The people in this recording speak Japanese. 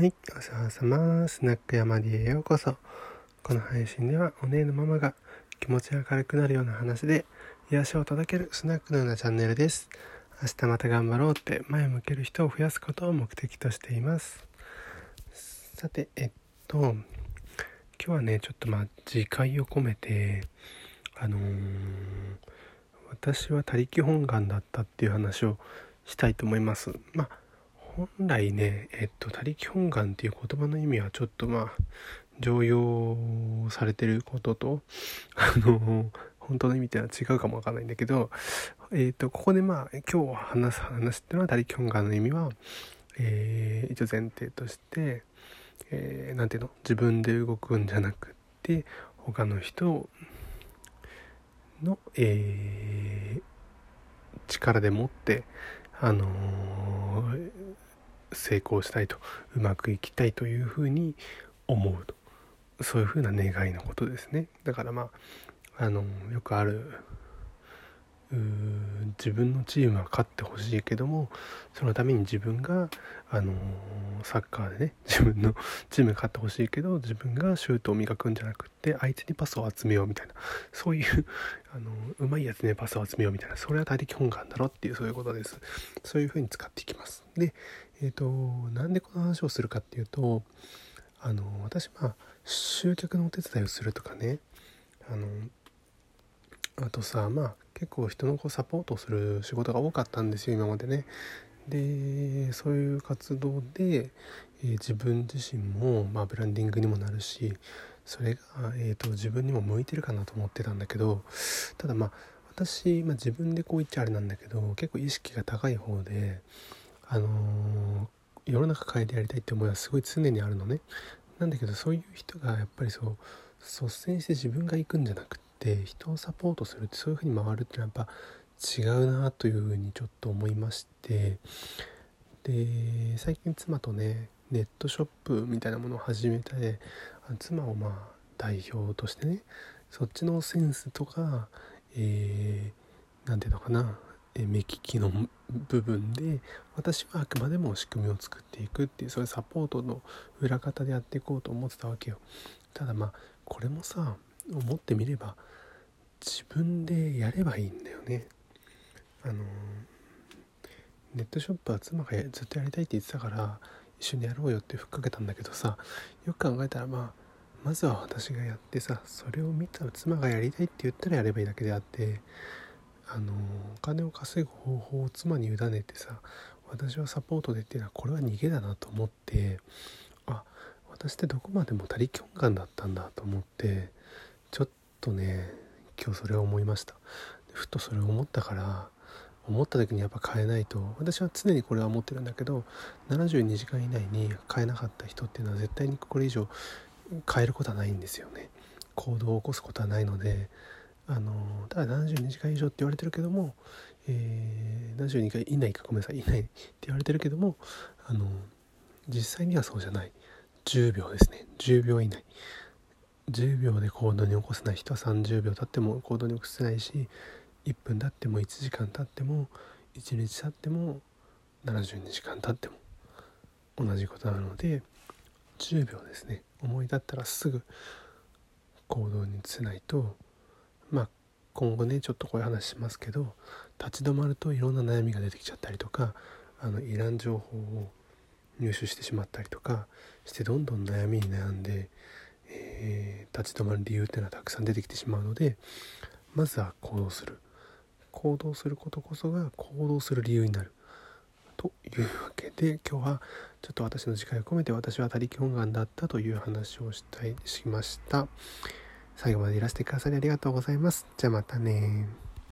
はい、お世話様。スナック山 D へようこそ。この配信では、お姉のママが気持ちが軽くなるような話で、癒しを届けるスナックのようなチャンネルです。明日また頑張ろうって前を向ける人を増やすことを目的としています。さて、えっと、今日はね、ちょっとまあ、自戒を込めて、あのー、私は他力本願だったっていう話をしたいと思います。まあ本来ね、えっと、他力本願っていう言葉の意味はちょっとまあ、常用されてることと、あの、本当の意味っていうのは違うかもわかんないんだけど、えっと、ここでまあ、今日話す話っていうのは他力本願の意味は、えー、一応前提として、えー、ていうの？自分で動くんじゃなくって、他の人の、えー、力でもって、あのー、成功したいとうまくいきたいというふうに思うと。そういうふうな願いのことですね。だからまああのよくある自分のチームは勝ってほしいけどもそのために自分が、あのサッカーでね 自分のチームが勝ってほしいけど自分がシュートを磨くんじゃなくって相手にパスを集めようみたいなそういうあのうまいやつにパスを集めようみたいなそれは大力本願だろっていうそういうことです。そういうふうに使っていきます。でえっ、ー、となんでこの話をするかっていうとあの私まあ集客のお手伝いをするとかねあのあとさまあ結構人のこうサポートをする仕事が多かったんですよ今までね。でそういう活動で、えー、自分自身も、まあ、ブランディングにもなるしそれが、えーと、自分にも向いてるかなと思ってたんだけどただまあ私、まあ、自分でこう言っちゃあれなんだけど結構意識が高い方であのー、世の中変えてやりたいって思いはすごい常にあるのね。なんだけどそういう人がやっぱりそう率先して自分が行くんじゃなくって人をサポートするってそういう風に回るってのはやっぱ違うなという風にちょっと思いましてで最近妻とねネットショップみたいなものを始めて妻をまあ代表としてねそっちのセンスとか何、えー、て言うのかな目利きの部分で私はあくまでも仕組みを作っていくっていうそういうサポートの裏方でやっていこうと思ってたわけよ。ただまあこれもさ思ってみれば自分でやればいいんだよね。あのネットショップは妻がずっとやりたいって言ってたから一緒にやろうよってふっかけたんだけどさよく考えたらまあまずは私がやってさそれを見た妻がやりたいって言ったらやればいいだけであってあのお金を稼ぐ方法を妻に委ねてさ私はサポートでっていうのはこれは逃げだなと思ってあ私ってどこまでも他力本願だったんだと思ってちょっとね今日それを思いました。ふとそれを思ったから思った時にやっぱ変えないと私は常にこれは思ってるんだけど72時間以内に変えなかった人っていうのは絶対にこれ以上変えることはないんですよね。行動を起こすことはないのであのただ72時間以上って言われてるけども、えー、72回以内かごめんなさい以内って 言われてるけどもあの実際にはそうじゃない。10秒ですね。10秒以内。10秒で行動に起こせない人は30秒経っても行動に起こせないし1分経っても1時間経っても1日経っても72時間経っても同じことなので10秒ですね。思い立ったらすぐ行動に移せないとまあ今後ねちょっとこういう話しますけど立ち止まるといろんな悩みが出てきちゃったりとかあのいらん情報を入手してしまったりとかしてどんどん悩みに悩んで、えー、立ち止まる理由っていうのはたくさん出てきてしまうのでまずは行動する行動することこそが行動する理由になるというわけで今日はちょっと私の次回を込めて私は他力本願だったという話をしたいしました。最後までいらしてくださりありがとうございます。じゃあまたね